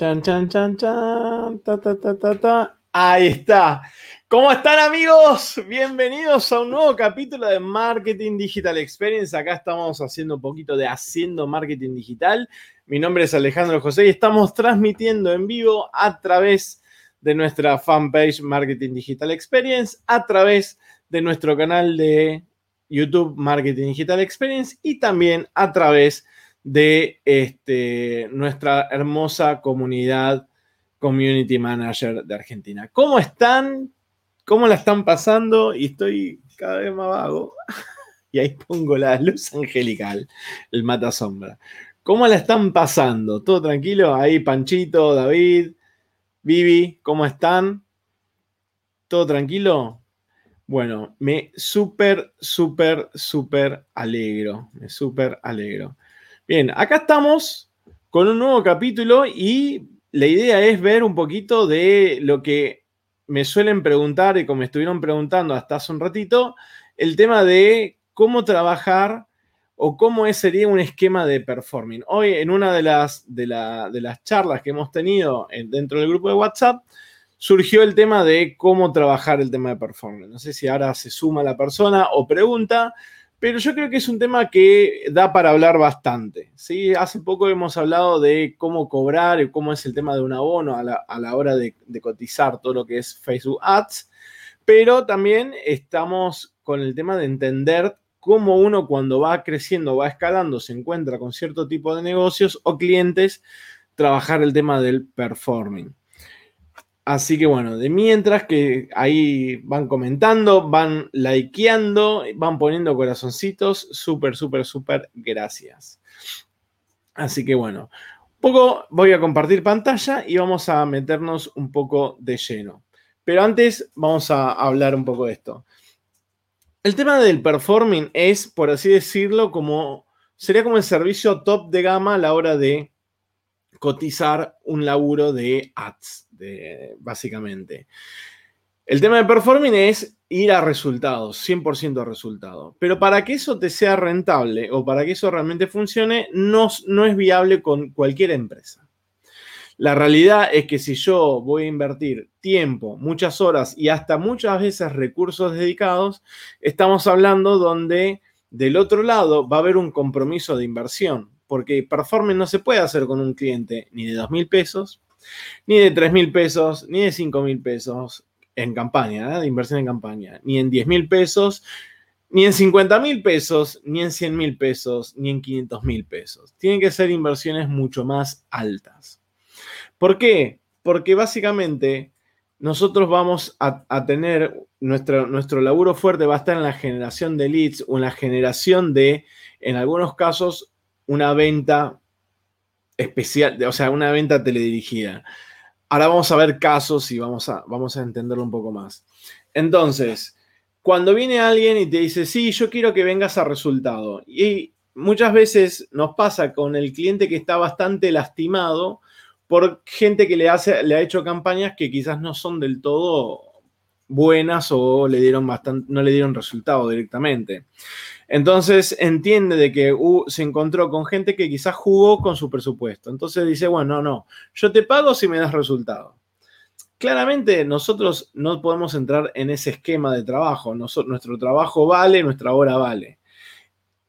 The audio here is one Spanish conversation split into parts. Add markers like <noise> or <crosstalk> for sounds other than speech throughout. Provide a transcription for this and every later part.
Chan, chan, chan, chan. Ta, ta, ta, ta, ta. Ahí está. ¿Cómo están amigos? Bienvenidos a un nuevo capítulo de Marketing Digital Experience. Acá estamos haciendo un poquito de Haciendo Marketing Digital. Mi nombre es Alejandro José y estamos transmitiendo en vivo a través de nuestra fanpage Marketing Digital Experience, a través de nuestro canal de YouTube Marketing Digital Experience y también a través de este, nuestra hermosa comunidad Community Manager de Argentina. ¿Cómo están? ¿Cómo la están pasando? Y estoy cada vez más vago. <laughs> Y ahí pongo la luz angelical, el mata sombra. ¿Cómo la están pasando? ¿Todo tranquilo? Ahí Panchito, David, Vivi, ¿cómo están? ¿Todo tranquilo? Bueno, me súper, súper, súper alegro. Me súper alegro. Bien, acá estamos con un nuevo capítulo y la idea es ver un poquito de lo que me suelen preguntar y como me estuvieron preguntando hasta hace un ratito, el tema de cómo trabajar o cómo sería un esquema de performing. Hoy en una de las, de, las charlas que hemos tenido dentro del grupo de WhatsApp, surgió el tema de cómo trabajar el tema de performing. No sé si ahora se suma la persona o pregunta, pero yo creo que es un tema que da para hablar bastante. ¿sí? Hace poco hemos hablado de cómo cobrar y cómo es el tema de un abono a la, hora de, cotizar todo lo que es Facebook Ads, pero también estamos con el tema de entender cómo uno cuando va creciendo, va escalando, se encuentra con cierto tipo de negocios o clientes, trabajar el tema del performing. Así que bueno, de mientras que ahí van comentando, van likeando, van poniendo corazoncitos, súper, súper, súper gracias. Así que bueno, un poco voy a compartir pantalla y vamos a meternos un poco de lleno. Pero antes vamos a hablar un poco de esto. El tema del performing es, por así decirlo, como sería como el servicio top de gama a la hora de cotizar un laburo de ads, básicamente. El tema de performing es ir a resultados, 100% a resultados. Pero para que eso te sea rentable o para que eso realmente funcione, no, es viable con cualquier empresa. La realidad es que si yo voy a invertir tiempo, muchas horas y hasta muchas veces recursos dedicados, estamos hablando donde del otro lado va a haber un compromiso de inversión porque performance no se puede hacer con un cliente ni de 2 mil pesos, ni de 3 mil pesos, ni de 5 mil pesos en campaña, ¿eh? de inversión en campaña, ni en 10 mil pesos, ni en 50 mil pesos, ni en 100 mil pesos, ni en 500 mil pesos. Tienen que ser inversiones mucho más altas. ¿Por qué? Porque básicamente nosotros vamos a, tener, nuestro, nuestro laburo fuerte va a estar en la generación de leads o en la generación de, en algunos casos, una venta especial, o sea, una venta teledirigida. Ahora vamos a ver casos y vamos a, vamos a entenderlo un poco más. Entonces, cuando viene alguien y te dice, sí, yo quiero que vengas a resultado, y muchas veces nos pasa con el cliente que está bastante lastimado por gente que le, hace, le ha hecho campañas que quizás no son del todo buenas o le dieron bastante, no le dieron resultado directamente. Entonces entiende de que se encontró con gente que quizás jugó con su presupuesto. Entonces dice, bueno, no, no, yo te pago si me das resultado. Claramente nosotros no podemos entrar en ese esquema de trabajo. nuestro trabajo vale, nuestra hora vale.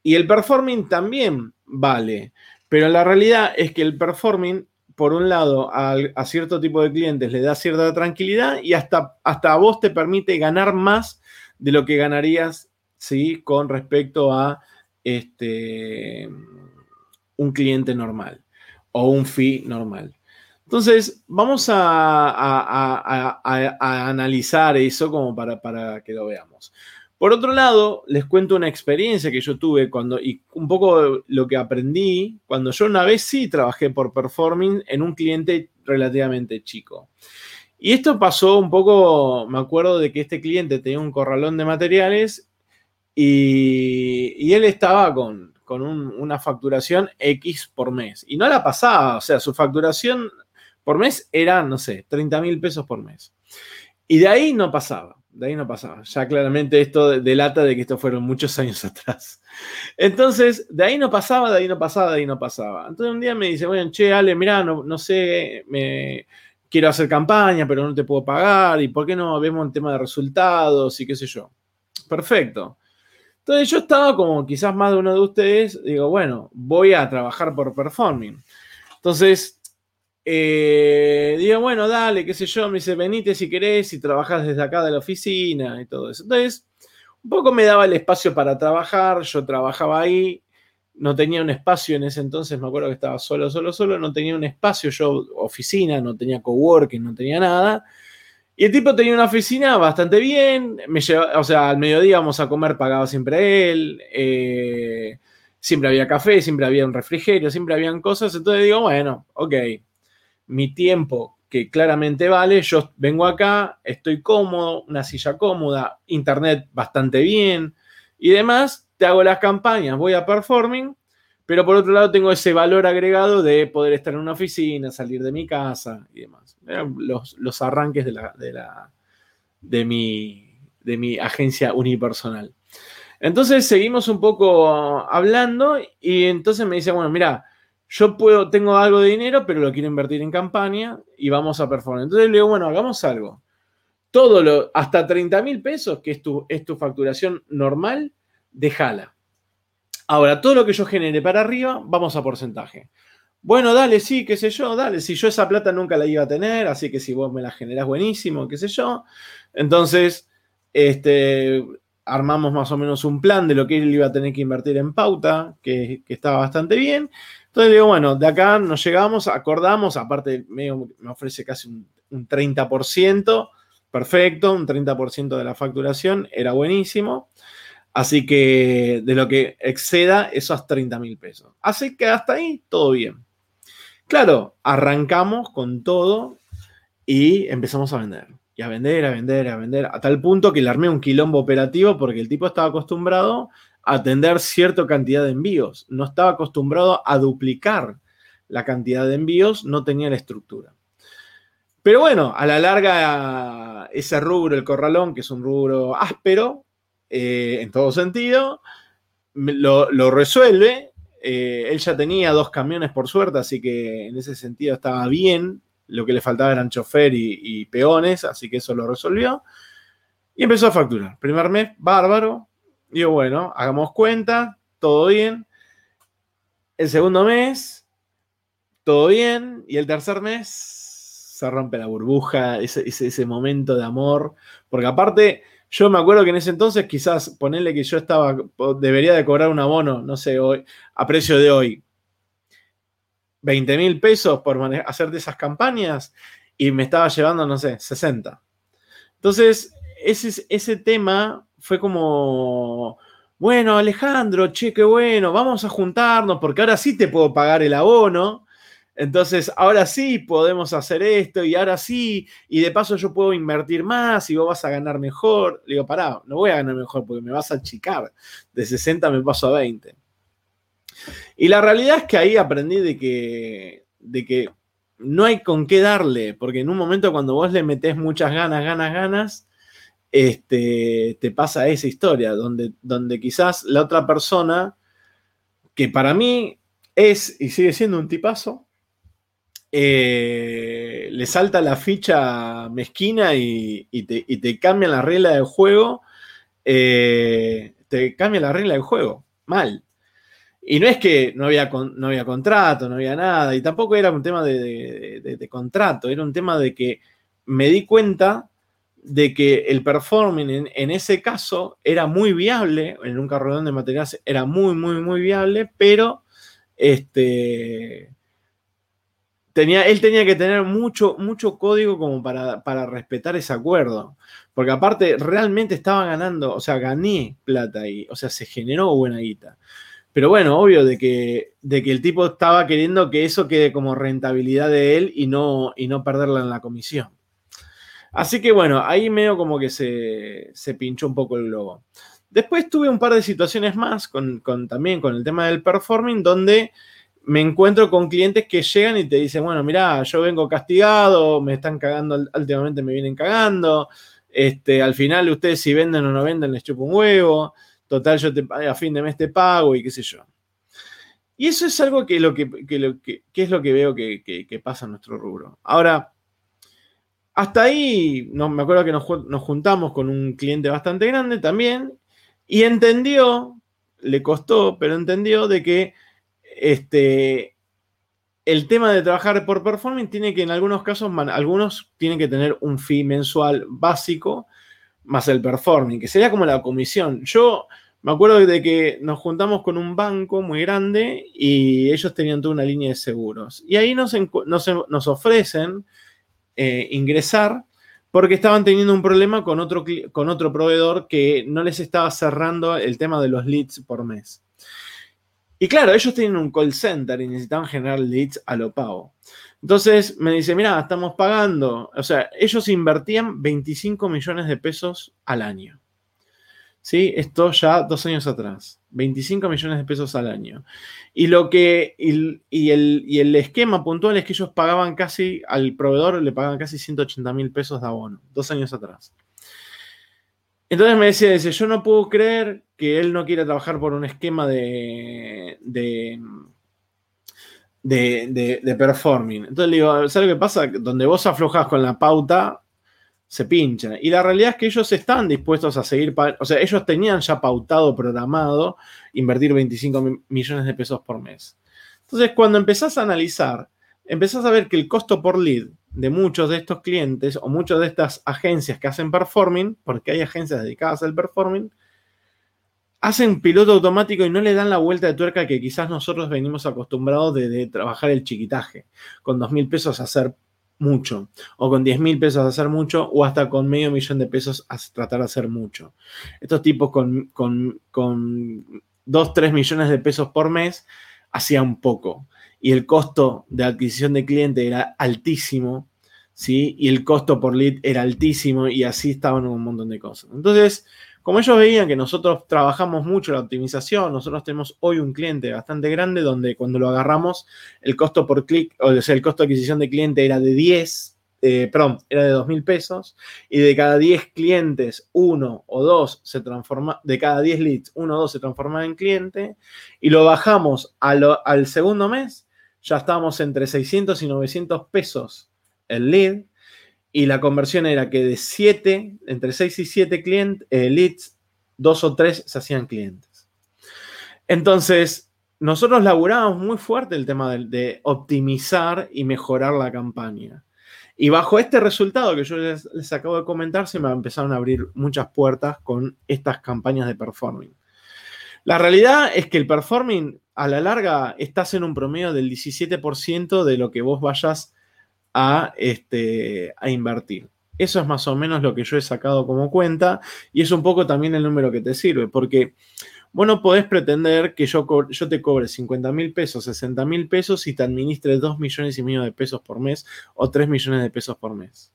Y el performing también vale. Pero la realidad es que el performing, por un lado, a, cierto tipo de clientes le da cierta tranquilidad y hasta, hasta a vos te permite ganar más de lo que ganarías ¿sí? Con respecto a este, un cliente normal o un fee normal. Entonces, vamos a, analizar eso como para, para, que lo veamos. Por otro lado, les cuento una experiencia que yo tuve cuando, y un poco lo que aprendí cuando yo una vez sí trabajé por performing en un cliente relativamente chico. Y esto pasó un poco, me acuerdo de que este cliente tenía un corralón de materiales y, él estaba con, una facturación X por mes. Y no la pasaba, o sea, su facturación por mes era, no sé, 30 mil pesos por mes. Y de ahí no pasaba. de ahí no pasaba. Ya claramente esto delata de que esto fueron muchos <laughs> años atrás. Entonces, de ahí no pasaba, de ahí no pasaba, de ahí no pasaba. Entonces un día me dice, bueno, che, Ale, mirá, no, no sé, me quiero hacer campaña, pero no te puedo pagar, y por qué no vemos el tema de resultados y qué sé yo. Perfecto. Entonces yo estaba como quizás más de uno de ustedes, digo, bueno, voy a trabajar por performing. Entonces, eh, digo, bueno, dale, qué sé yo, me dice, venite si querés y trabajás desde acá de la oficina y todo eso. Entonces, un poco me daba el espacio para trabajar, yo trabajaba ahí, no tenía un espacio en ese entonces, me acuerdo que estaba solo, solo, solo, no tenía un espacio, yo oficina, no tenía coworking, no tenía nada. Y el tipo tenía una oficina bastante bien, me llevaba, o sea, al mediodía íbamos a comer, pagaba siempre él, eh, siempre había café, siempre había un refrigerio, siempre habían cosas, entonces digo, bueno, ok, mi tiempo que claramente vale, yo vengo acá, estoy cómodo, una silla cómoda, internet bastante bien y demás, te hago las campañas, voy a performing, pero por otro lado tengo ese valor agregado de poder estar en una oficina, salir de mi casa y demás. los, los arranques de, la, de, la, de, mi, de mi agencia unipersonal. Entonces seguimos un poco hablando y entonces me dice, bueno, mira, yo puedo, tengo algo de dinero, pero lo quiero invertir en campaña y vamos a performar. Entonces le digo, bueno, hagamos algo. Todo lo, hasta 30 mil pesos, que es tu, es tu facturación normal, déjala. Ahora, todo lo que yo genere para arriba, vamos a porcentaje. Bueno, dale, sí, qué sé yo, dale. Si yo esa plata nunca la iba a tener, así que si vos me la generás buenísimo, qué sé yo. Entonces, este, armamos más o menos un plan de lo que él iba a tener que invertir en pauta, que, estaba bastante bien. Entonces digo, bueno, de acá nos llegamos, acordamos, aparte me ofrece casi un, un 30%, perfecto, un 30% de la facturación, era buenísimo. Así que de lo que exceda esos 30 mil pesos. Así que hasta ahí todo bien. Claro, arrancamos con todo y empezamos a vender. Y a vender, a vender, a vender, a tal punto que le armé un quilombo operativo porque el tipo estaba acostumbrado a atender cierta cantidad de envíos. No estaba acostumbrado a duplicar la cantidad de envíos, no tenía la estructura. Pero bueno, a la larga, ese rubro, el corralón, que es un rubro áspero, eh, en todo sentido, lo, resuelve. Eh, él ya tenía dos camiones por suerte, así que en ese sentido estaba bien. Lo que le faltaba eran chofer y, peones, así que eso lo resolvió. Y empezó a facturar. Primer mes, bárbaro. Digo, bueno, hagamos cuenta, todo bien. El segundo mes, todo bien. Y el tercer mes, se rompe la burbuja, ese, ese momento de amor. Porque aparte, yo me acuerdo que en ese entonces quizás ponerle que yo estaba, debería de cobrar un abono, no sé, hoy, a precio de hoy, 20 mil pesos por hacer de esas campañas y me estaba llevando, no sé, 60. Entonces, ese, ese tema fue como, bueno, Alejandro, che, qué bueno, vamos a juntarnos porque ahora sí te puedo pagar el abono entonces, ahora sí podemos hacer esto y ahora sí, y de paso yo puedo invertir más y vos vas a ganar mejor. Le digo, pará, no voy a ganar mejor porque me vas a achicar. De 60 me paso a 20. Y la realidad es que ahí aprendí de que, de que no hay con qué darle, porque en un momento cuando vos le metés muchas ganas, ganas, ganas, este, te pasa esa historia, donde, donde quizás la otra persona, que para mí es y sigue siendo un tipazo, eh, le salta la ficha mezquina y, te, cambia la regla del juego. Eh, te cambia la regla del juego. Mal. Y no es que no había, no había contrato, no había nada, y tampoco era un tema de, contrato, era un tema de que me di cuenta de que el performing en, en, ese caso era muy viable, en un carrodón de materiales era muy, muy, muy viable, pero este, él tenía que tener mucho, mucho código como para, para, respetar ese acuerdo. Porque aparte, realmente estaba ganando, o sea, gané plata ahí, o sea, se generó buena guita. Pero bueno, obvio de que, de que el tipo estaba queriendo que eso quede como rentabilidad de él y no, y no perderla en la comisión. Así que bueno, ahí medio como que se, se pinchó un poco el globo. Después tuve un par de situaciones más con, también con el tema del performing, donde me encuentro con clientes que llegan y te dicen, bueno, mira, yo vengo castigado, me están cagando, últimamente me vienen cagando, Este, al final, ustedes si venden o no venden, les chupo un huevo. Total, yo te, a fin de mes te pago y qué sé yo. Y eso es algo que, lo que, lo que, es lo que veo que, pasa en nuestro rubro. Ahora, hasta ahí, no, me acuerdo que nos, nos, juntamos con un cliente bastante grande también y entendió, le costó, pero entendió de que este, el tema de trabajar por performance tiene que en algunos casos, algunos tienen que tener un fee mensual básico más el performing, que sería como la comisión. Yo me acuerdo de que nos juntamos con un banco muy grande y ellos tenían toda una línea de seguros. Y ahí nos, nos, ofrecen eh, ingresar porque estaban teniendo un problema con otro, con otro proveedor que no les estaba cerrando el tema de los leads por mes. Y claro, ellos tienen un call center y necesitaban generar leads a lo pago. Entonces me dice, mira, estamos pagando, o sea, ellos invertían 25 millones de pesos al año. ¿Sí? Esto ya dos años atrás. 25 millones de pesos al año. Y lo que, y, el, y el esquema puntual es que ellos pagaban casi, al proveedor le pagaban casi 180 mil pesos de abono, dos años atrás. Entonces me decía, dice, yo no puedo creer que él no quiera trabajar por un esquema de, de, de, performing. Entonces le digo, ¿sabes lo que pasa? Donde vos aflojas con la pauta, se pincha. Y la realidad es que ellos están dispuestos a seguir, o sea, ellos tenían ya pautado, programado, invertir 25 millones de pesos por mes. Entonces, cuando empezás a analizar, empezás a ver que el costo por lead de muchos de estos clientes o muchas de estas agencias que hacen performing, porque hay agencias dedicadas al performing, hacen piloto automático y no le dan la vuelta de tuerca que quizás nosotros venimos acostumbrados de, trabajar el chiquitaje, con dos mil pesos hacer mucho, o con 10 mil pesos hacer mucho, o hasta con medio millón de pesos a tratar de hacer mucho. Estos tipos con, con, con 2, 3 millones de pesos por mes hacían poco y el costo de adquisición de cliente era altísimo, ¿sí? Y el costo por lead era altísimo y así estaban un montón de cosas. Entonces, como ellos veían que nosotros trabajamos mucho la optimización, nosotros tenemos hoy un cliente bastante grande donde cuando lo agarramos, el costo por clic, o sea, el costo de adquisición de cliente era de 10, eh, perdón, era de 2 mil pesos, y de cada 10 clientes, uno o dos se transforma, de cada 10 leads, uno o dos se transformaba en cliente, y lo bajamos al segundo mes ya estábamos entre 600 y 900 pesos el lead y la conversión era que de 7, entre 6 y 7 clientes, eh, 2 o 3 se hacían clientes. Entonces, nosotros laburábamos muy fuerte el tema de, optimizar y mejorar la campaña. Y bajo este resultado que yo les, les, acabo de comentar, se me empezaron a abrir muchas puertas con estas campañas de performing. La realidad es que el performing a la larga estás en un promedio del 17% de lo que vos vayas a, este, a invertir. Eso es más o menos lo que yo he sacado como cuenta y es un poco también el número que te sirve, porque vos no podés pretender que yo, yo te cobre 50 mil pesos, 60 mil pesos y te administre 2 millones y medio de pesos por mes o 3 millones de pesos por mes.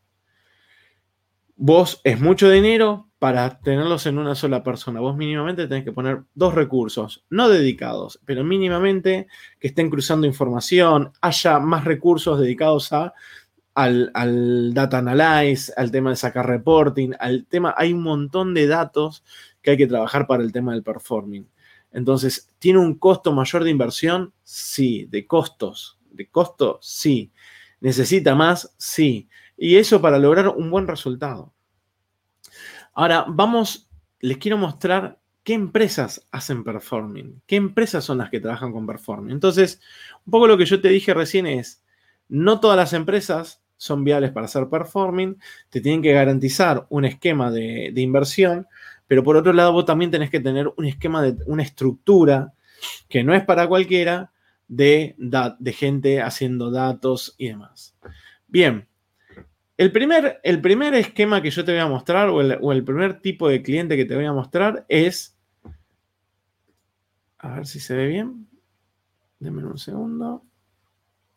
Vos es mucho dinero, para tenerlos en una sola persona. Vos mínimamente tenés que poner dos recursos, no dedicados, pero mínimamente que estén cruzando información, haya más recursos dedicados a, al, data analyze, al tema de sacar reporting, al tema, hay un montón de datos que hay que trabajar para el tema del performing. Entonces, ¿tiene un costo mayor de inversión? Sí. ¿De costos? ¿De costo? Sí. ¿Necesita más? Sí. Y eso para lograr un buen resultado. Ahora, vamos, les quiero mostrar qué empresas hacen performing, qué empresas son las que trabajan con performing. Entonces, un poco lo que yo te dije recién es, no todas las empresas son viables para hacer performing, te tienen que garantizar un esquema de, inversión, pero por otro lado vos también tenés que tener un esquema de una estructura que no es para cualquiera de, de gente haciendo datos y demás. Bien, el primer, el primer esquema que yo te voy a mostrar, o el, primer tipo de cliente que te voy a mostrar es. A ver si se ve bien. Denme un segundo.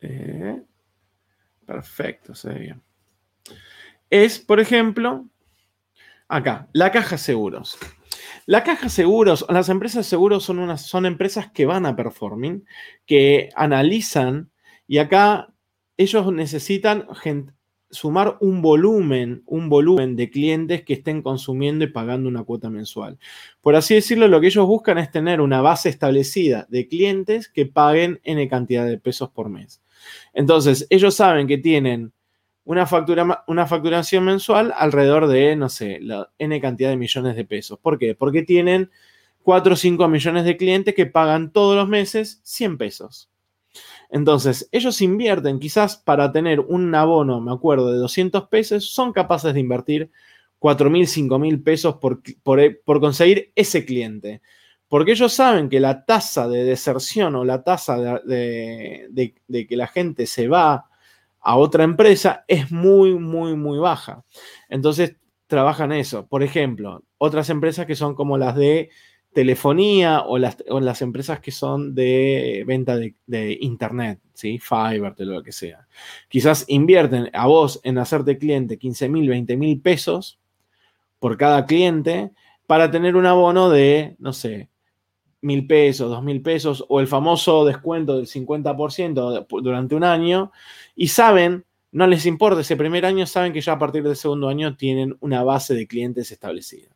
Eh, perfecto, se ve bien. Es, por ejemplo, acá, la caja seguros. La caja seguros, las empresas seguros son, unas, son empresas que van a performing, que analizan y acá ellos necesitan gente, sumar un volumen, un volumen de clientes que estén consumiendo y pagando una cuota mensual. Por así decirlo, lo que ellos buscan es tener una base establecida de clientes que paguen N cantidad de pesos por mes. Entonces, ellos saben que tienen una, una facturación mensual alrededor de, no sé, la N cantidad de millones de pesos. ¿Por qué? Porque tienen 4 o 5 millones de clientes que pagan todos los meses 100 pesos. Entonces, ellos invierten quizás para tener un abono, me acuerdo, de 200 pesos, son capaces de invertir 4 mil, 5 mil pesos por, por, conseguir ese cliente. Porque ellos saben que la tasa de deserción o la tasa de, de, que la gente se va a otra empresa es muy, muy, muy baja. Entonces, trabajan eso. Por ejemplo, otras empresas que son como las de telefonía o las, las, empresas que son de venta de, internet, ¿sí? Fiverr, lo que sea. Quizás invierten a vos en hacerte cliente 15 mil, 20 mil pesos por cada cliente para tener un abono de, no sé, mil pesos, dos mil pesos o el famoso descuento del 50% durante un año y saben, no les importa ese primer año, saben que ya a partir del segundo año tienen una base de clientes establecida.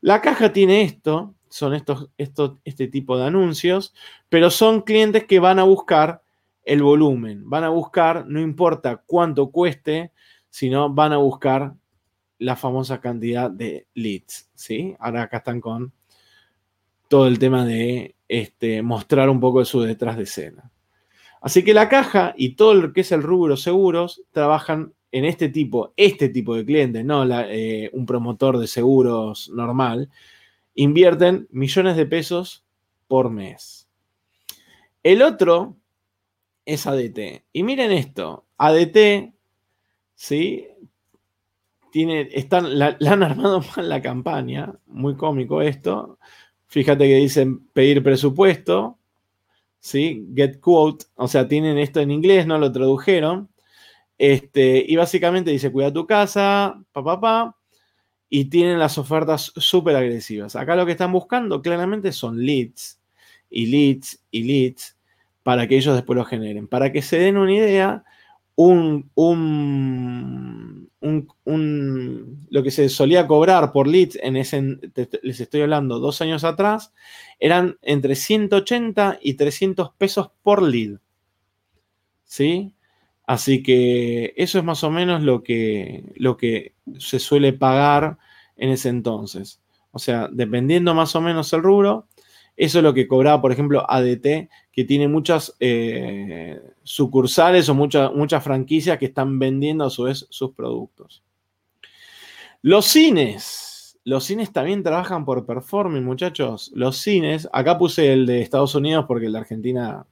La caja tiene esto, son estos, este tipo de anuncios, pero son clientes que van a buscar el volumen, van a buscar, no importa cuánto cueste, sino van a buscar la famosa cantidad de leads, ¿sí? Ahora acá están con todo el tema de este, mostrar un poco de su detrás de escena. Así que la caja y todo lo que es el rubro seguros trabajan en este tipo, este tipo de clientes, no eh, un promotor de seguros normal, invierten millones de pesos por mes. El otro es ADT. Y miren esto, ADT, ¿sí? Tiene, están, <laughs> la, han armado mal la campaña, muy cómico esto. Fíjate que dicen pedir presupuesto, ¿sí? Get quote, o sea, tienen esto en inglés, no lo tradujeron. Este, y básicamente dice, cuida tu casa, papá, pa, y tienen las ofertas súper agresivas. Acá lo que están buscando claramente son leads y leads y leads para que ellos después lo generen. Para que se den una idea, un, lo que se solía cobrar por leads en ese, les estoy hablando, dos años atrás, eran entre 180 y 300 pesos por lead. ¿Sí? Así que eso es más o menos lo que, lo que se suele pagar en ese entonces. O sea, dependiendo más o menos el rubro, eso es lo que cobraba, por ejemplo, ADT, que tiene muchas eh, sucursales o muchas muchas franquicias que están vendiendo a su vez sus productos. Los cines. Los cines también trabajan por performing, muchachos. Los cines, acá puse el de Estados Unidos porque el de Argentina,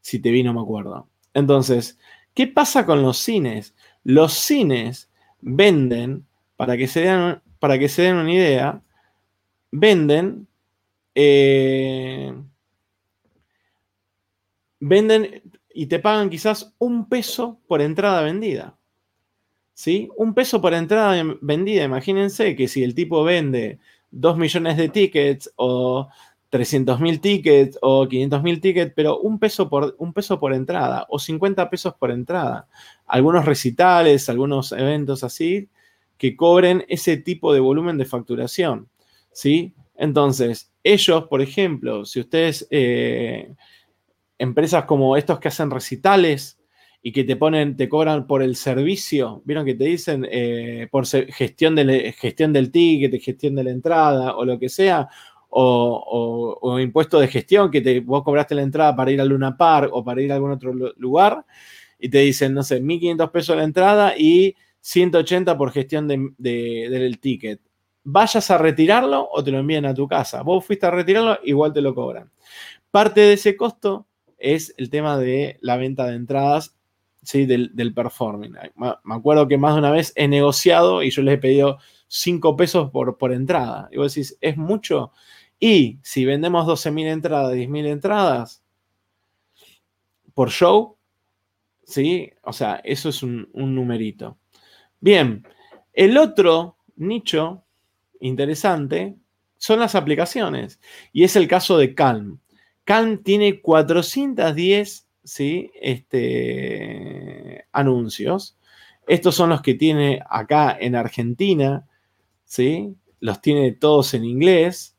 si te vi, no me acuerdo. Entonces, ¿Qué pasa con los cines? Los cines venden, para que se den, para que se den una idea, venden, eh, venden y te pagan quizás un peso por entrada vendida. ¿Sí? Un peso por entrada vendida. Imagínense que si el tipo vende 2 millones de tickets o 300.000 tickets o 500.000 tickets, pero un peso, por, un peso por entrada o 50 pesos por entrada. Algunos recitales, algunos eventos así, que cobren ese tipo de volumen de facturación. ¿sí? Entonces, ellos, por ejemplo, si ustedes, eh, empresas como estos que hacen recitales y que te ponen, te cobran por el servicio, vieron que te dicen eh, por gestión, de, gestión del ticket, gestión de la entrada o lo que sea, o, impuesto de gestión, que te, vos cobraste la entrada para ir a Luna Park o para ir a algún otro lugar, y te dicen, no sé, 1.500 pesos la entrada y 180 por gestión del ticket. Vayas a retirarlo o te lo envían a tu casa. Vos fuiste a retirarlo, igual te lo cobran. Parte de ese costo es el tema de la venta de entradas ¿sí? del, del performing. Me acuerdo que más de una vez he negociado y yo les he pedido 5 pesos por, por entrada. Y vos decís, ¿es mucho? Y si vendemos 12.000 entradas, 10.000 entradas por show, ¿sí? O sea, eso es un, numerito. Bien, el otro nicho interesante son las aplicaciones. Y es el caso de Calm. Calm tiene 410 ¿sí? este, anuncios Estos son los que tiene acá en Argentina, ¿sí? Los tiene todos en inglés.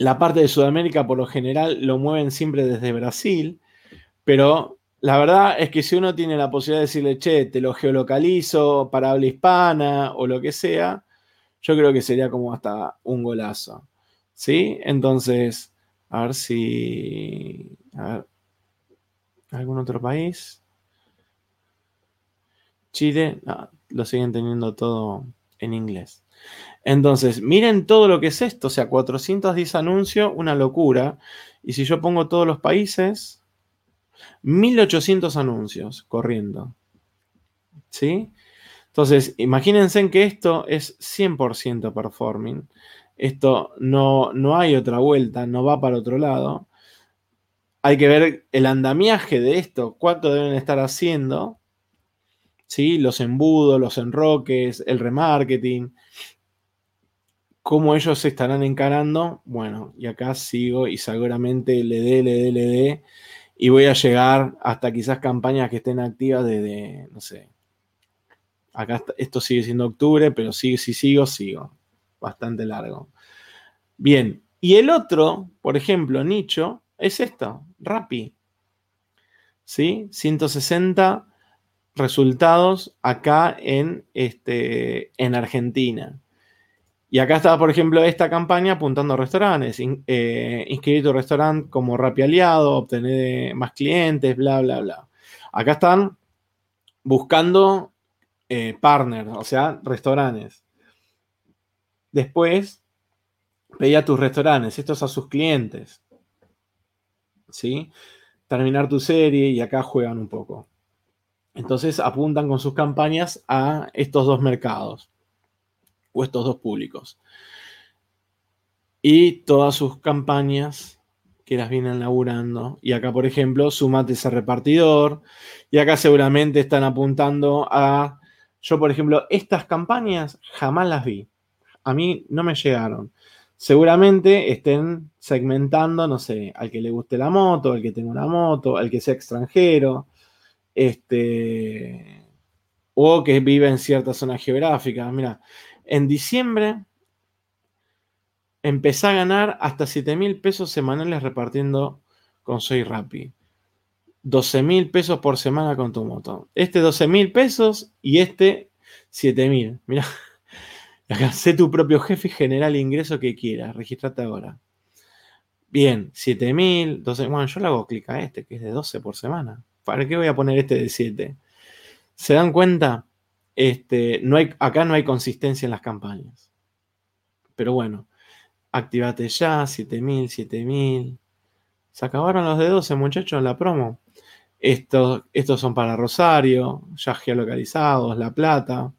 La parte de Sudamérica, por lo general, lo mueven siempre desde Brasil, pero la verdad es que si uno tiene la posibilidad de decirle, che, te lo geolocalizo para habla hispana o lo que sea, yo creo que sería como hasta un golazo. ¿Sí? Entonces, a ver si. A ver. ¿Algún otro país? Chile, lo siguen teniendo todo en inglés. Entonces, miren todo lo que es esto, o sea, 410 anuncios, una locura. Y si yo pongo todos los países, 1800 anuncios corriendo. ¿Sí? Entonces, imagínense que esto es 100% performing. Esto no, no hay otra vuelta, no va para otro lado. Hay que ver el andamiaje de esto, cuánto deben estar haciendo. ¿Sí? Los embudos, los enroques, el remarketing. Cómo ellos se estarán encarando. Bueno, y acá sigo y seguramente le dé, le dé, le dé. Y voy a llegar hasta quizás campañas que estén activas desde, no sé, Acá esto sigue siendo octubre, pero si sigo, sigo. Bastante largo. Bien, y el otro, por ejemplo, nicho, es esto, Rappi. ¿Sí? 160 resultados acá en, este, en Argentina. Y acá está, por ejemplo, esta campaña apuntando a restaurantes. Eh, inscribir tu restaurante como Rappi aliado, obtener más clientes, bla, bla, bla. Acá están buscando eh, partner, o sea, restaurantes. Después, pedía a tus restaurantes, estos a sus clientes. ¿Sí? Terminar tu serie y acá juegan un poco. Entonces apuntan con sus campañas a estos dos mercados o estos dos públicos. Y todas sus campañas que las vienen laburando. Y acá, por ejemplo, sumate ese repartidor. Y acá seguramente están apuntando a yo, por ejemplo, estas campañas jamás las vi. A mí no me llegaron. Seguramente estén segmentando, no sé, al que le guste la moto, al que tenga una moto, al que sea extranjero, este, o que vive en cierta zona geográfica. Mira, en diciembre empecé a ganar hasta 7 mil pesos semanales repartiendo con Soy Rappi. 12 mil pesos por semana con tu moto. Este 12 mil pesos y este 7 mil. Mira, <laughs> sé tu propio jefe y genera el ingreso que quieras. Registrate ahora. Bien, 7 mil, 12. Bueno, yo le hago clic a este que es de 12 por semana. ¿Para qué voy a poner este de 7? ¿Se dan cuenta? Este, no hay, acá no hay consistencia en las campañas. Pero bueno, activate ya, 7000, 7000. Se acabaron los de 12, muchachos, en la promo. Estos, estos son para Rosario, ya geolocalizados, La Plata.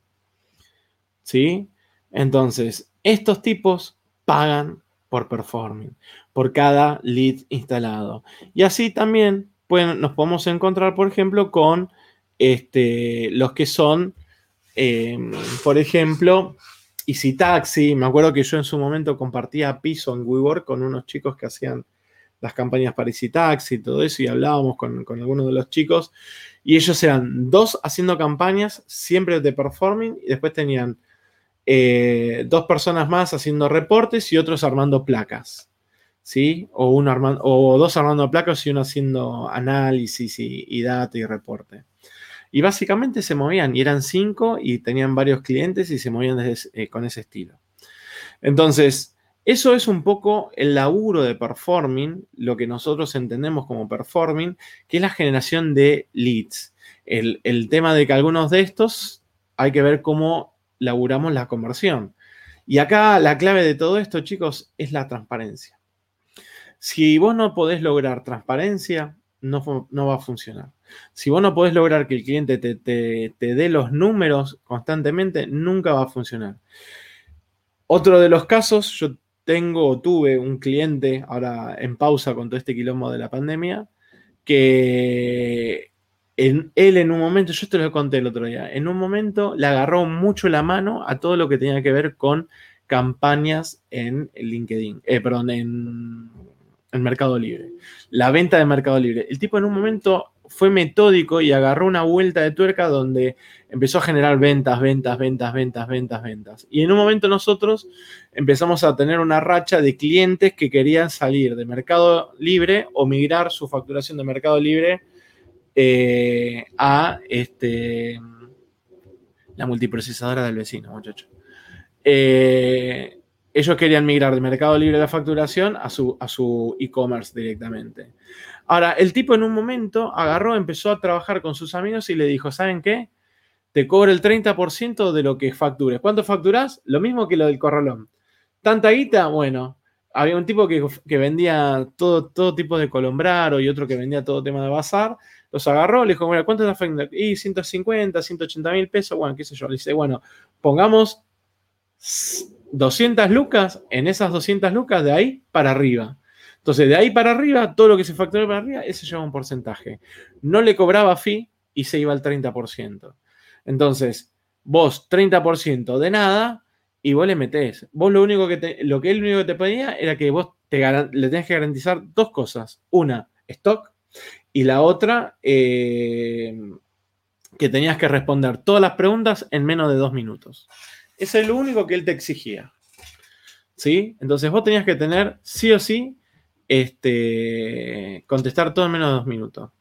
¿Sí? Entonces, estos tipos pagan por performing, por cada lead instalado. Y así también nos podemos encontrar, por ejemplo, con este, los que son, em, por ejemplo, Easy Taxi. Me acuerdo que yo en su momento compartía piso en WeWork con unos chicos que hacían las campañas para Easy Taxi y todo eso, y hablábamos con, algunos de los chicos, y ellos eran dos haciendo campañas, siempre de performing, y después tenían eh, dos personas más haciendo reportes y otros armando placas. ¿Sí? O, uno armando, o dos armando placas y uno haciendo análisis y, data y reporte. Y básicamente se movían, y eran cinco y tenían varios clientes y se movían eh, con ese estilo. Entonces, eso es un poco el laburo de performing, lo que nosotros entendemos como performing, que es la generación de leads. El, tema de que algunos de estos hay que ver cómo laburamos la conversión. Y acá la clave de todo esto, chicos, es la transparencia. Si vos no podés lograr transparencia, no, no va a funcionar. Si vos no podés lograr que el cliente te, te dé los números constantemente, nunca va a funcionar. Otro de los casos, yo tengo o tuve un cliente, ahora en pausa con todo este quilombo de la pandemia, que él en un momento, yo te lo conté el otro día, en un momento le agarró mucho la mano a todo lo que tenía que ver con campañas en LinkedIn, eh, perdón, en, en Mercado Libre. La venta de Mercado Libre. El tipo en un momento fue metódico y agarró una vuelta de tuerca donde empezó a generar ventas, ventas, ventas, ventas, ventas, ventas. Y en un momento nosotros empezamos a tener una racha de clientes que querían salir de Mercado Libre o migrar su facturación de Mercado Libre eh, a este, la multiprocesadora del vecino, muchacho. Eh, ellos querían migrar de Mercado Libre de la facturación a su, a su e-commerce directamente. Ahora, el tipo en un momento agarró, empezó a trabajar con sus amigos y le dijo, ¿saben qué? Te cobro el 30% de lo que factures. ¿Cuánto facturás? Lo mismo que lo del corralón. ¿Tanta guita? Bueno, había un tipo que, vendía todo, todo tipo de colombraro y otro que vendía todo tema de bazar. Los agarró, le dijo, bueno, ¿cuánto está facturando? Y 150, 180 mil pesos. Bueno, qué sé yo. Le dice, bueno, pongamos 200 lucas, en esas 200 lucas de ahí para arriba. Entonces, de ahí para arriba, todo lo que se facturó para arriba, ese lleva un porcentaje. No le cobraba fee y se iba al 30%. Entonces, vos 30% de nada y vos le metés. Vos lo único que te, lo que él único que te pedía era que vos te, le tenés que garantizar dos cosas. Una, stock, y la otra, eh, que tenías que responder todas las preguntas en menos de dos minutos. Es lo único que él te exigía. ¿Sí? Entonces vos tenías que tener sí o sí este, contestar todo en menos de dos minutos.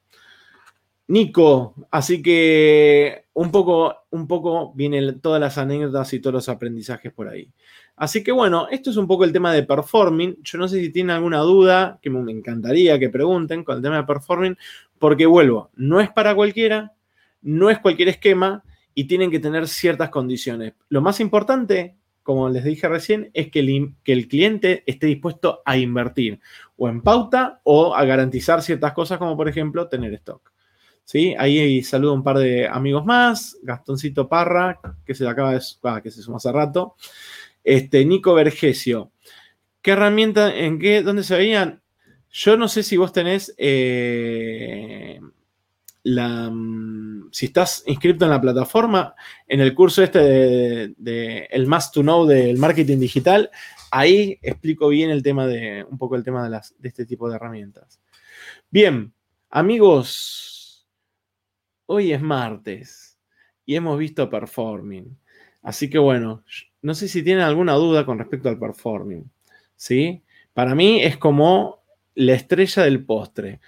Nico, así que un poco, un poco vienen todas las anécdotas y todos los aprendizajes por ahí. Así que bueno, esto es un poco el tema de performing. Yo no sé si tienen alguna duda, que me encantaría que pregunten con el tema de performing, porque vuelvo, no es para cualquiera, no es cualquier esquema, y tienen que tener ciertas condiciones. Lo más importante, como les dije recién, es que el, que el cliente esté dispuesto a invertir o en pauta o a garantizar ciertas cosas como por ejemplo tener stock. ¿Sí? Ahí saludo a un par de amigos más, Gastoncito Parra, que se acaba de ah, que se sumó hace rato, este, Nico Vergesio. ¿Qué herramienta, en qué, dónde se veían? Yo no sé si vos tenés eh, mm, si estás inscrito en la plataforma, en el curso este de, el Must to Know del marketing digital, ahí explico bien el tema de, un poco el tema de este tipo de herramientas. Bien, amigos, hoy es martes y hemos visto performing. Así que bueno, no sé si tienen alguna duda con respecto al performing. ¿Sí? Para mí es como la estrella del postre.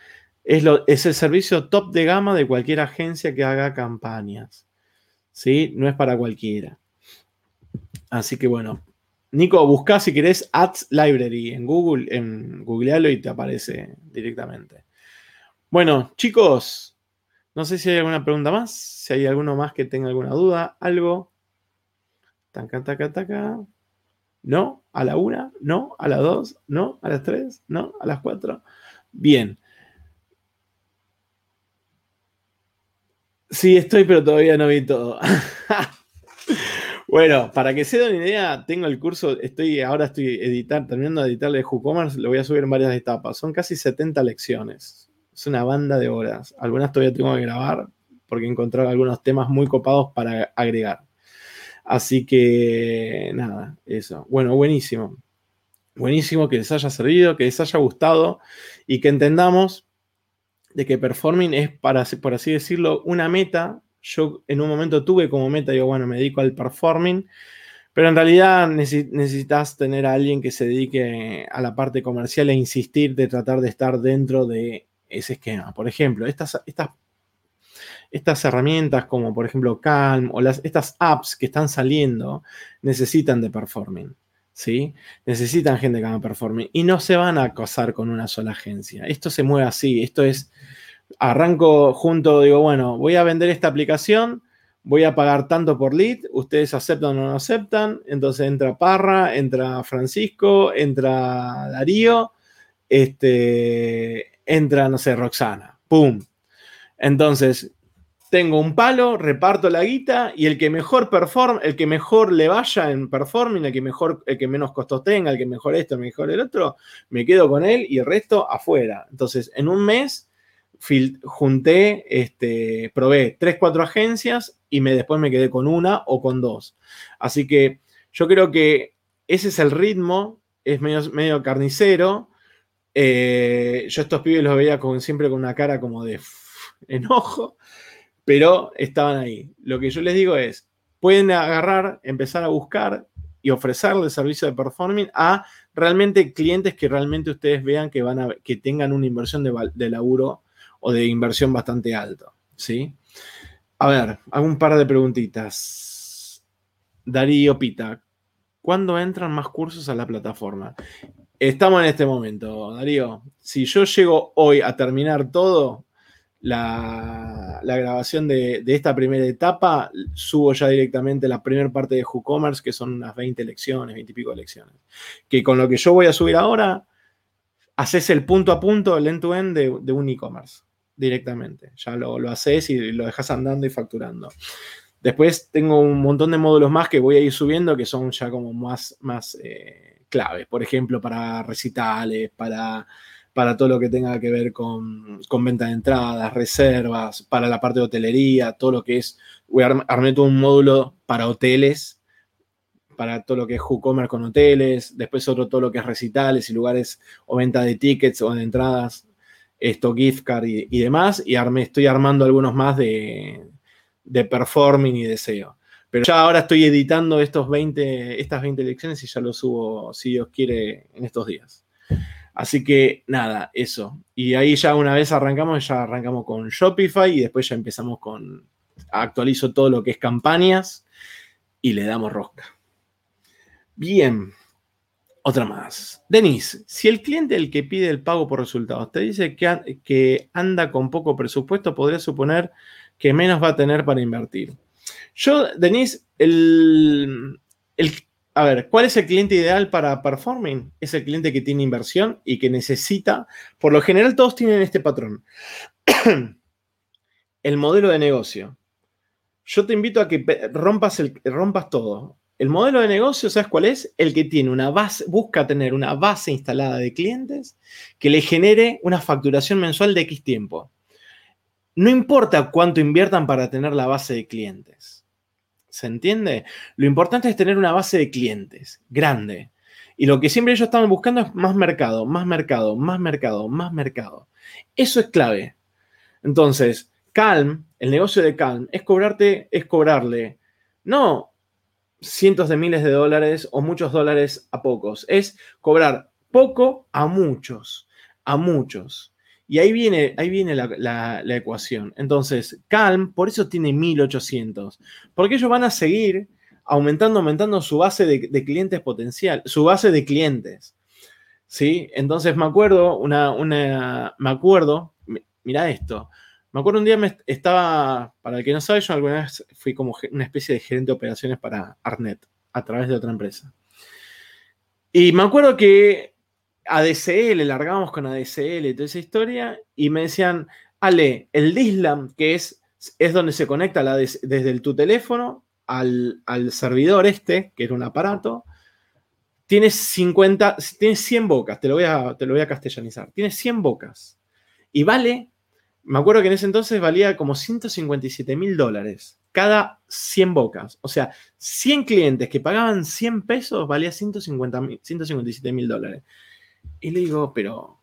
Es, el servicio top de gama de cualquier agencia que haga campañas. ¿Sí? No es para cualquiera. Así que bueno. Nico, busca si querés Ads Library en Google, en Googlealo y te aparece directamente. Bueno, chicos, no sé si hay alguna pregunta más, si hay alguno más que tenga alguna duda, algo. Taca, taca, taca. No, a la una, no, a las dos, no, a las tres, no, a las cuatro. Bien. Sí, estoy, pero todavía no vi todo. <laughs> bueno, para que se den una idea, tengo el curso, estoy, ahora estoy editando, terminando de editar de WooCommerce, lo voy a subir en varias etapas. Son casi 70 lecciones. Es una banda de horas. Algunas todavía tengo que grabar porque he encontrado algunos temas muy copados para agregar. Así que nada, eso. Bueno, buenísimo. Buenísimo que les haya servido, que les haya gustado y que entendamos de que performing es, para, por así decirlo, una meta. Yo en un momento tuve como meta, digo, bueno, me dedico al performing, pero en realidad necesitas tener a alguien que se dedique a la parte comercial e insistir de tratar de estar dentro de ese esquema. Por ejemplo, estas, estas, estas herramientas como por ejemplo Calm o las, estas apps que están saliendo necesitan de performing. ¿Sí? Necesitan gente que haga performing y no se van a casar con una sola agencia. Esto se mueve así, esto es, arranco junto, digo, bueno, voy a vender esta aplicación, voy a pagar tanto por lead, ustedes aceptan o no aceptan, entonces entra Parra, entra Francisco, entra Darío, este, entra, no sé, Roxana, ¡pum! Entonces, tengo un palo, reparto la guita y el que mejor perform, el que mejor le vaya en performing, el que mejor, el que menos costos tenga, el que mejor esto, el mejor el otro, me quedo con él y el resto afuera. Entonces, en un mes junté, este, probé tres, cuatro agencias y me, después me quedé con una o con dos. Así que yo creo que ese es el ritmo, es medio, medio carnicero. Eh, yo estos pibes los veía con, siempre con una cara como de enojo, pero estaban ahí. Lo que yo les digo es, pueden agarrar, empezar a buscar y ofrecerle servicio de performing a realmente clientes que realmente ustedes vean que, van a, que tengan una inversión de, de laburo o de inversión bastante alto. ¿sí? A ver, hago un par de preguntitas. Darío Pita, ¿cuándo entran más cursos a la plataforma? Estamos en este momento, Darío. Si yo llego hoy a terminar todo, la, grabación de, esta primera etapa, subo ya directamente la primera parte de WooCommerce, que son unas 20 lecciones, 20 y pico lecciones. Que con lo que yo voy a subir ahora, haces el punto a punto, el end-to-end de, un e-commerce directamente. Ya lo, lo haces y lo dejas andando y facturando. Después tengo un montón de módulos más que voy a ir subiendo que son ya como más, más eh, claves. Por ejemplo, para recitales, para para todo lo que tenga que ver con, venta de entradas, reservas, para la parte de hotelería, todo lo que es, voy a armar todo un módulo para hoteles, para todo lo que es WooCommerce con hoteles, después otro todo lo que es recitales y lugares o venta de tickets o de entradas, esto, gift card y, demás, y armé, estoy armando algunos más de, de performing y deseo. Pero ya ahora estoy editando estos 20, estas 20 lecciones y ya lo subo, si Dios quiere, en estos días. Así que nada, eso. Y ahí ya una vez arrancamos, ya arrancamos con Shopify y después ya empezamos con, actualizo todo lo que es campañas y le damos rosca. Bien, otra más. Denis, si el cliente el que pide el pago por resultados te dice que, que anda con poco presupuesto, podría suponer que menos va a tener para invertir. Yo, Denis, el, el a ver, ¿cuál es el cliente ideal para performing? Es el cliente que tiene inversión y que necesita, por lo general todos tienen este patrón. <clears throat> el modelo de negocio. Yo te invito a que rompas, el, rompas todo. El modelo de negocio, ¿sabes cuál es? El que tiene una base, busca tener una base instalada de clientes que le genere una facturación mensual de X tiempo. No importa cuánto inviertan para tener la base de clientes. ¿Se entiende? Lo importante es tener una base de clientes grande. Y lo que siempre ellos estaban buscando es más mercado, más mercado, más mercado, más mercado. Eso es clave. Entonces, Calm, el negocio de Calm, es cobrarte, es cobrarle, no cientos de miles de dólares o muchos dólares a pocos, es cobrar poco a muchos, a muchos. Y ahí viene, ahí viene la, ecuación. Entonces, Calm, por eso tiene 1800, porque ellos van a seguir aumentando, aumentando su base de, clientes potencial, su base de clientes. ¿Sí? Entonces me acuerdo, una, una, me acuerdo, mira esto, me acuerdo un día me estaba, para el que no sabe, yo alguna vez fui como una especie de gerente de operaciones para Arnet a través de otra empresa. Y me acuerdo que ADCL, largábamos con ADCL y toda esa historia, y me decían, Ale, el DISLAM, que es, es donde se conecta desde tu teléfono al, servidor este, que era un aparato, tiene 50, tiene 100 bocas, te lo, voy a, te lo voy a castellanizar, tiene 100 bocas. Y vale, me acuerdo que en ese entonces valía como 157 mil dólares cada 100 bocas. O sea, 100 clientes que pagaban 100 pesos valía 150, 157 mil dólares. Y le digo, pero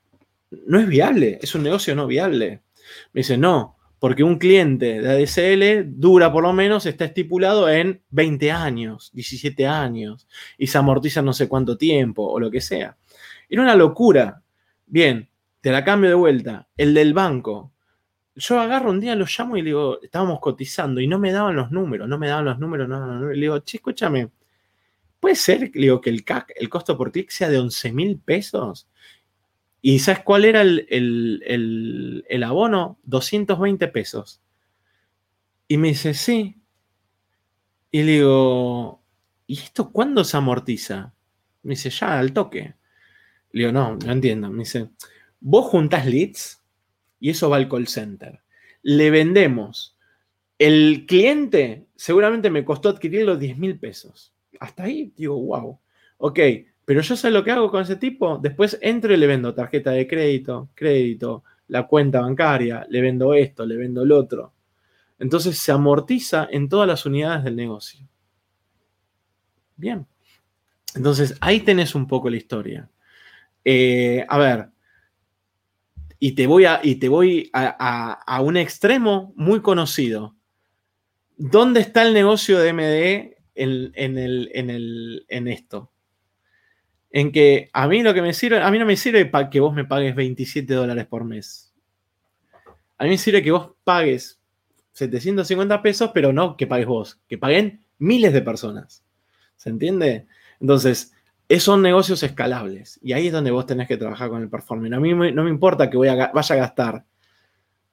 no es viable, es un negocio no viable. Me dice, no, porque un cliente de ADSL dura por lo menos, está estipulado en 20 años, 17 años, y se amortiza no sé cuánto tiempo o lo que sea. Era una locura. Bien, te la cambio de vuelta. El del banco. Yo agarro un día, lo llamo y le digo, estábamos cotizando y no me daban los números, no me daban los números, no, no, no. Le digo, che, escúchame, Puede ser, digo, que el CAC, el costo por clic, sea de 11 mil pesos. ¿Y sabes cuál era el, abono? 220 pesos. Y me dice, sí. Y le digo, ¿y esto cuándo se amortiza? Me dice, ya, al toque. Le digo, no, no entiendo. Me dice, vos juntás leads y eso va al call center. Le vendemos. El cliente seguramente me costó adquirirlo 10 mil pesos hasta ahí digo, wow, ok, pero yo sé lo que hago con ese tipo, después entro y le vendo tarjeta de crédito, crédito, la cuenta bancaria, le vendo esto, le vendo el otro. Entonces se amortiza en todas las unidades del negocio. Bien. Entonces ahí tenés un poco la historia. Eh, a ver, Y te voy a, y te voy a, un extremo muy conocido. ¿Dónde está el negocio de MDE en, el, en, esto? En que a mí lo que me sirve, a mí no me sirve que vos me pagues 27 dólares por mes. A mí me sirve que vos pagues 750 pesos, pero no que pagues vos, que paguen miles de personas. ¿Se entiende? Entonces, son negocios escalables y ahí es donde vos tenés que trabajar con el performance. A mí no me importa que voy a, vaya a gastar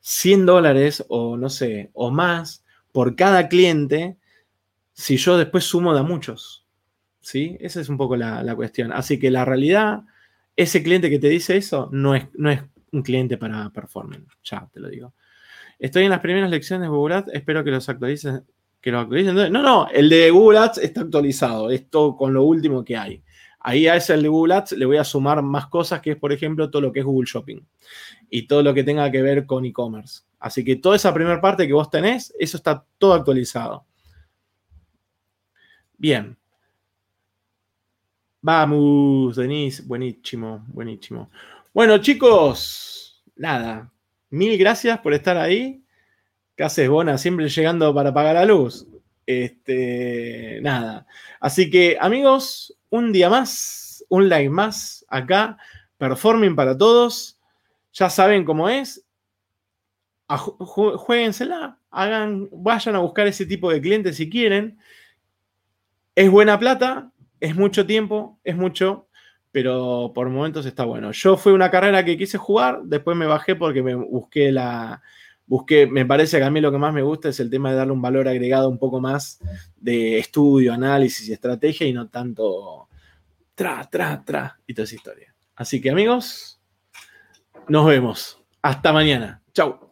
100 dólares o no sé, o más por cada cliente si yo después sumo de a muchos. ¿Sí? Esa es un poco la, cuestión. Así que la realidad, ese cliente que te dice eso no es, no es un cliente para performance. Ya te lo digo. Estoy en las primeras lecciones de Google Ads, espero que los actualicen. Que lo actualicen. No, no, el de Google Ads está actualizado. Esto con lo último que hay. Ahí a ese el de Google Ads le voy a sumar más cosas, que es, por ejemplo, todo lo que es Google Shopping y todo lo que tenga que ver con e-commerce. Así que toda esa primera parte que vos tenés, eso está todo actualizado. Bien. Vamos, Denise. Buenísimo, buenísimo. Bueno, chicos, nada. Mil gracias por estar ahí. ¿Qué haces, Bona? Siempre llegando para pagar la luz. Este, nada. Así que, amigos, un día más, un live más acá, performing para todos. Ya saben cómo es. Jueguensela, hagan, vayan a buscar ese tipo de clientes si quieren. Es buena plata, es mucho tiempo, es mucho, pero por momentos está bueno. Yo fue una carrera que quise jugar, después me bajé porque me busqué la, busqué, me parece que a mí lo que más me gusta es el tema de darle un valor agregado un poco más de estudio, análisis y estrategia y no tanto tra, tra, tra y toda esa historia. Así que amigos, nos vemos. Hasta mañana. Chau.